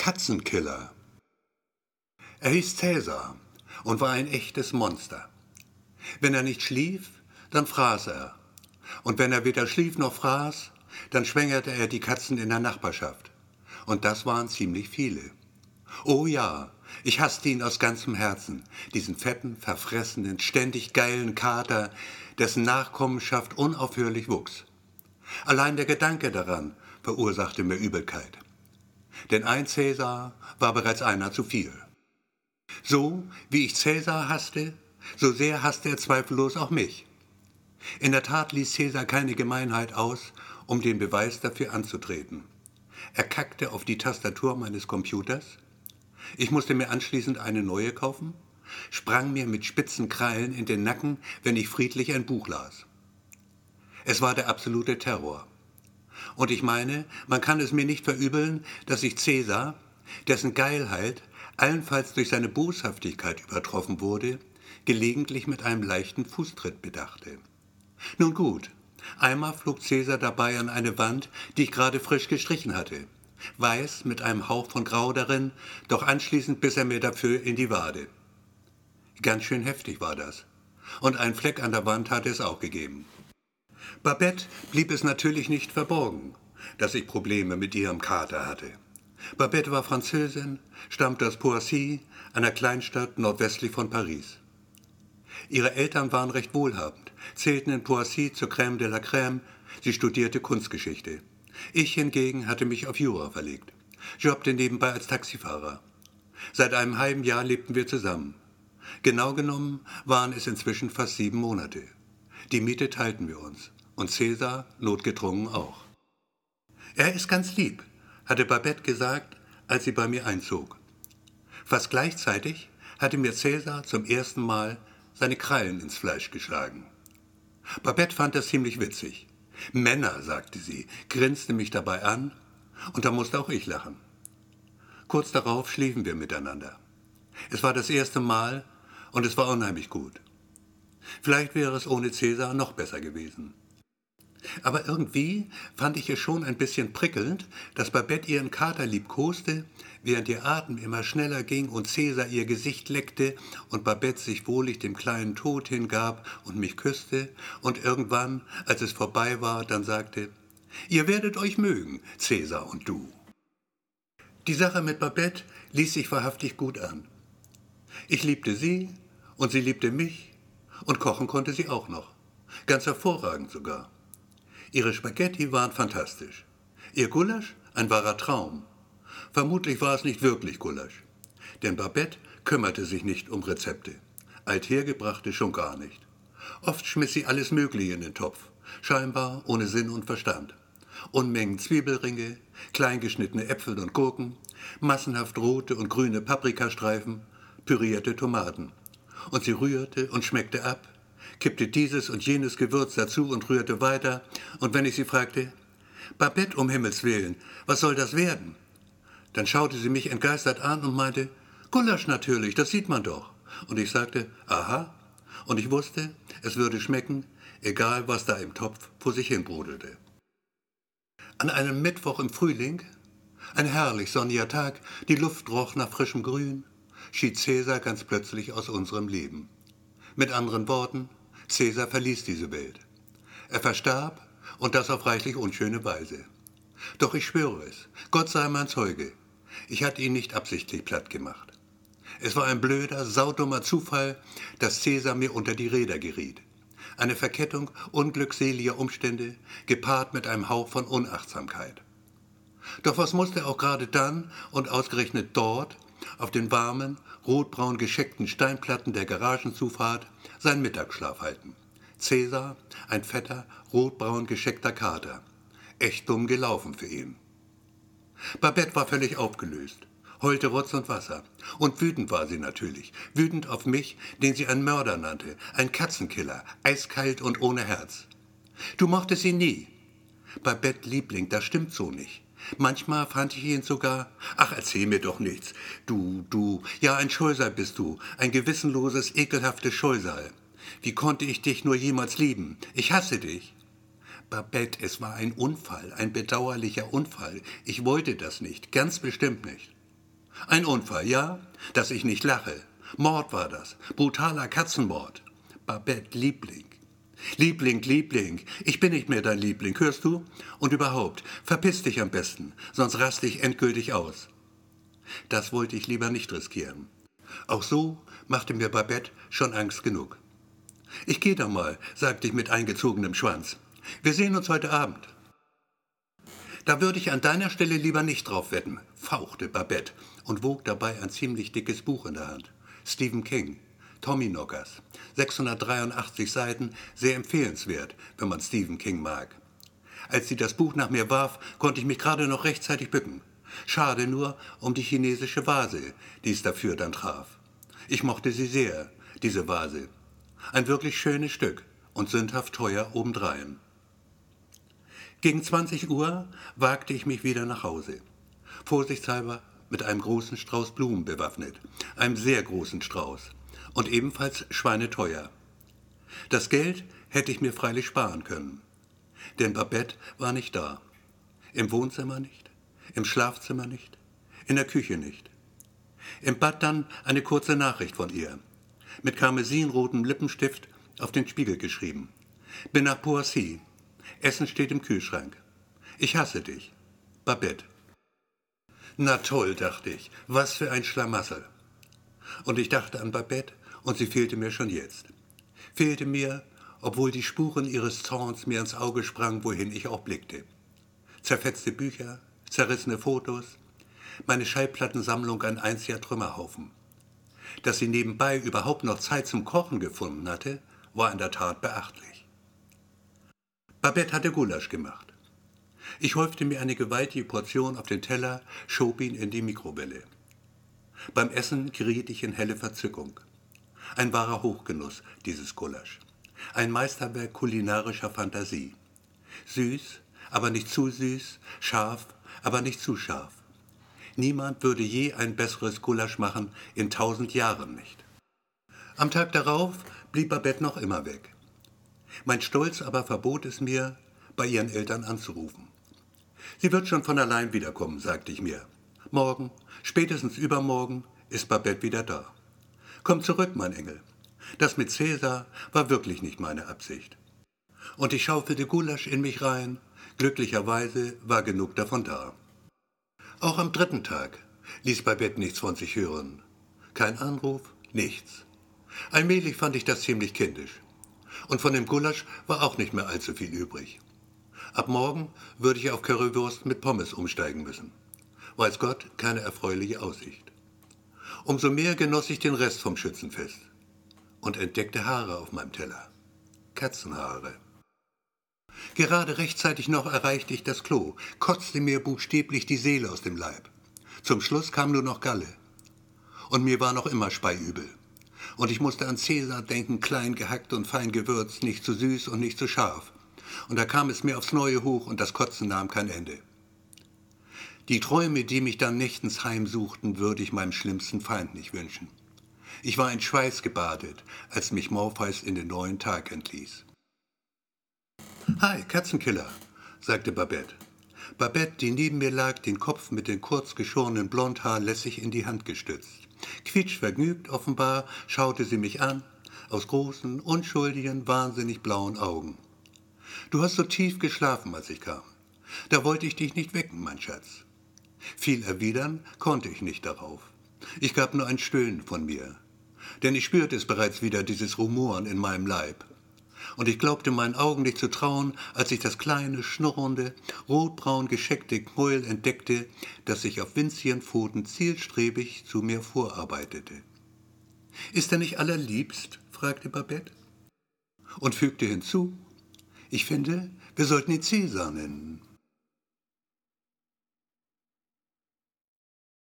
Katzenkiller. Er hieß Cäsar und war ein echtes Monster. Wenn er nicht schlief, dann fraß er. Und wenn er weder schlief noch fraß, dann schwängerte er die Katzen in der Nachbarschaft. Und das waren ziemlich viele. Oh ja, ich hasste ihn aus ganzem Herzen, diesen fetten, verfressenen, ständig geilen Kater, dessen Nachkommenschaft unaufhörlich wuchs. Allein der Gedanke daran verursachte mir Übelkeit. Denn ein Cäsar war bereits einer zu viel. So wie ich Cäsar hasste, so sehr hasste er zweifellos auch mich. In der Tat ließ Cäsar keine Gemeinheit aus, um den Beweis dafür anzutreten. Er kackte auf die Tastatur meines Computers. Ich musste mir anschließend eine neue kaufen, sprang mir mit spitzen Krallen in den Nacken, wenn ich friedlich ein Buch las. Es war der absolute Terror. Und ich meine, man kann es mir nicht verübeln, dass ich Cäsar, dessen Geilheit allenfalls durch seine Boshaftigkeit übertroffen wurde, gelegentlich mit einem leichten Fußtritt bedachte. Nun gut, einmal flog Cäsar dabei an eine Wand, die ich gerade frisch gestrichen hatte. Weiß mit einem Hauch von Grau darin, doch anschließend biss er mir dafür in die Wade. Ganz schön heftig war das. Und einen Fleck an der Wand hatte es auch gegeben. Babette blieb es natürlich nicht verborgen, dass ich Probleme mit ihrem Kater hatte. Babette war Französin, stammte aus Poissy, einer Kleinstadt nordwestlich von Paris. Ihre Eltern waren recht wohlhabend, zählten in Poissy zur Crème de la Crème, sie studierte Kunstgeschichte. Ich hingegen hatte mich auf Jura verlegt, jobbte nebenbei als Taxifahrer. Seit einem halben Jahr lebten wir zusammen. Genau genommen waren es inzwischen fast sieben Monate. Die Miete teilten wir uns und Cäsar notgedrungen auch. Er ist ganz lieb, hatte Babette gesagt, als sie bei mir einzog. Fast gleichzeitig hatte mir Cäsar zum ersten Mal seine Krallen ins Fleisch geschlagen. Babette fand das ziemlich witzig. Männer, sagte sie, grinste mich dabei an, und da musste auch ich lachen. Kurz darauf schliefen wir miteinander. Es war das erste Mal und es war unheimlich gut. Vielleicht wäre es ohne Cäsar noch besser gewesen. Aber irgendwie fand ich es schon ein bisschen prickelnd, dass Babette ihren Kater liebkoste, während ihr Atem immer schneller ging und Cäsar ihr Gesicht leckte und Babette sich wohlig dem kleinen Tod hingab und mich küsste und irgendwann, als es vorbei war, dann sagte, Ihr werdet euch mögen, Cäsar und du. Die Sache mit Babette ließ sich wahrhaftig gut an. Ich liebte sie und sie liebte mich und kochen konnte sie auch noch. Ganz hervorragend sogar. Ihre Spaghetti waren fantastisch. Ihr Gulasch ein wahrer Traum. Vermutlich war es nicht wirklich Gulasch, denn Babette kümmerte sich nicht um Rezepte. Althergebrachte schon gar nicht. Oft schmiss sie alles Mögliche in den Topf, scheinbar ohne Sinn und Verstand. Unmengen Zwiebelringe, kleingeschnittene Äpfel und Gurken, massenhaft rote und grüne Paprikastreifen, pürierte Tomaten. Und sie rührte und schmeckte ab, kippte dieses und jenes Gewürz dazu und rührte weiter, und wenn ich sie fragte, Babette, um Himmels willen, was soll das werden? Dann schaute sie mich entgeistert an und meinte, Gulasch natürlich, das sieht man doch. Und ich sagte, aha, und ich wusste, es würde schmecken, egal was da im Topf vor sich hin brodelte. An einem Mittwoch im Frühling, ein herrlich sonniger Tag, die Luft roch nach frischem Grün, schied Cäsar ganz plötzlich aus unserem Leben. Mit anderen Worten, Cäsar verließ diese Welt. Er verstarb und das auf reichlich unschöne Weise. Doch ich schwöre es, Gott sei mein Zeuge, ich hatte ihn nicht absichtlich platt gemacht. Es war ein blöder, saudummer Zufall, dass Cäsar mir unter die Räder geriet. Eine Verkettung unglückseliger Umstände, gepaart mit einem Hauch von Unachtsamkeit. Doch was musste auch gerade dann und ausgerechnet dort, auf den warmen, rotbraun gescheckten Steinplatten der Garagenzufahrt, seinen Mittagsschlaf halten. Cäsar, ein fetter, rotbraun gescheckter Kater. Echt dumm gelaufen für ihn. Babette war völlig aufgelöst, heulte Rotz und Wasser. Und wütend war sie natürlich. Wütend auf mich, den sie einen Mörder nannte, ein Katzenkiller, eiskalt und ohne Herz. Du mochtest ihn nie. Babette Liebling, das stimmt so nicht. Manchmal fand ich ihn sogar, ach, erzähl mir doch nichts. Du, du, ja, ein Scheusal bist du, ein gewissenloses, ekelhaftes Scheusal. Wie konnte ich dich nur jemals lieben? Ich hasse dich. Babette, es war ein Unfall, ein bedauerlicher Unfall. Ich wollte das nicht, ganz bestimmt nicht. Ein Unfall, ja, dass ich nicht lache. Mord war das, brutaler Katzenmord. Babette, Liebling. Liebling, Liebling, ich bin nicht mehr dein Liebling, hörst du? Und überhaupt, verpiss dich am besten, sonst raste ich endgültig aus. Das wollte ich lieber nicht riskieren. Auch so machte mir Babette schon Angst genug. Ich geh da mal, sagte ich mit eingezogenem Schwanz. Wir sehen uns heute Abend. Da würde ich an deiner Stelle lieber nicht drauf wetten, fauchte Babette und wog dabei ein ziemlich dickes Buch in der Hand. Stephen King, Tommy Knockers. 683 Seiten, sehr empfehlenswert, wenn man Stephen King mag. Als sie das Buch nach mir warf, konnte ich mich gerade noch rechtzeitig bücken. Schade nur um die chinesische Vase, die es dafür dann traf. Ich mochte sie sehr, diese Vase. Ein wirklich schönes Stück und sündhaft teuer obendrein. Gegen 20 Uhr wagte ich mich wieder nach Hause. Vorsichtshalber mit einem großen Strauß Blumen bewaffnet, einem sehr großen Strauß und ebenfalls schweineteuer. Das Geld hätte ich mir freilich sparen können, denn Babette war nicht da. Im Wohnzimmer nicht, im Schlafzimmer nicht, in der Küche nicht. Im Bad dann eine kurze Nachricht von ihr, mit karmesinrotem Lippenstift auf den Spiegel geschrieben. Bin nach Poissy. Essen steht im Kühlschrank. Ich hasse dich. Babette. Na toll, dachte ich, was für ein Schlamassel. Und ich dachte an Babette und sie fehlte mir schon jetzt. Fehlte mir, obwohl die Spuren ihres Zorns mir ins Auge sprangen, wohin ich auch blickte. Zerfetzte Bücher, zerrissene Fotos, meine Schallplattensammlung ein einziger Trümmerhaufen. Dass sie nebenbei überhaupt noch Zeit zum Kochen gefunden hatte, war in der Tat beachtlich. Babette hatte Gulasch gemacht. Ich häufte mir eine gewaltige Portion auf den Teller, schob ihn in die Mikrowelle. Beim Essen geriet ich in helle Verzückung. Ein wahrer Hochgenuss, dieses Gulasch. Ein Meisterwerk kulinarischer Fantasie. Süß, aber nicht zu süß, scharf, aber nicht zu scharf. Niemand würde je ein besseres Gulasch machen, in tausend Jahren nicht. Am Tag darauf blieb Babette noch immer weg. Mein Stolz aber verbot es mir, bei ihren Eltern anzurufen. Sie wird schon von allein wiederkommen, sagte ich mir. Morgen, spätestens übermorgen, ist Babette wieder da. Komm zurück, mein Engel. Das mit Cäsar war wirklich nicht meine Absicht. Und ich schaufelte Gulasch in mich rein. Glücklicherweise war genug davon da. Auch am dritten Tag ließ Babette nichts von sich hören. Kein Anruf, nichts. Allmählich fand ich das ziemlich kindisch. Und von dem Gulasch war auch nicht mehr allzu viel übrig. Ab morgen würde ich auf Currywurst mit Pommes umsteigen müssen. Weiß Gott, keine erfreuliche Aussicht. Umso mehr genoss ich den Rest vom Schützenfest und entdeckte Haare auf meinem Teller. Katzenhaare. Gerade rechtzeitig noch erreichte ich das Klo, kotzte mir buchstäblich die Seele aus dem Leib. Zum Schluss kam nur noch Galle. Und mir war noch immer speiübel. Und ich musste an Cäsar denken, klein gehackt und fein gewürzt, nicht zu süß und nicht zu scharf. Und da kam es mir aufs Neue hoch und das Kotzen nahm kein Ende. Die Träume, die mich dann nächtens heimsuchten, würde ich meinem schlimmsten Feind nicht wünschen. Ich war in Schweiß gebadet, als mich Morpheus in den neuen Tag entließ. Hi, Katzenkiller, sagte Babette. Babette, die neben mir lag, den Kopf mit den kurz geschorenen Blondhaaren lässig in die Hand gestützt. Quietschvergnügt offenbar schaute sie mich an, aus großen, unschuldigen, wahnsinnig blauen Augen. Du hast so tief geschlafen, als ich kam. Da wollte ich dich nicht wecken, mein Schatz. Viel erwidern konnte ich nicht darauf. Ich gab nur ein Stöhnen von mir, denn ich spürte es bereits wieder, dieses Rumoren in meinem Leib. Und ich glaubte meinen Augen nicht zu trauen, als ich das kleine, schnurrende, rotbraun gescheckte Knäuel entdeckte, das sich auf winzigen Pfoten zielstrebig zu mir vorarbeitete. Ist er nicht allerliebst? fragte Babette. Und fügte hinzu, ich finde, wir sollten ihn Cäsar nennen.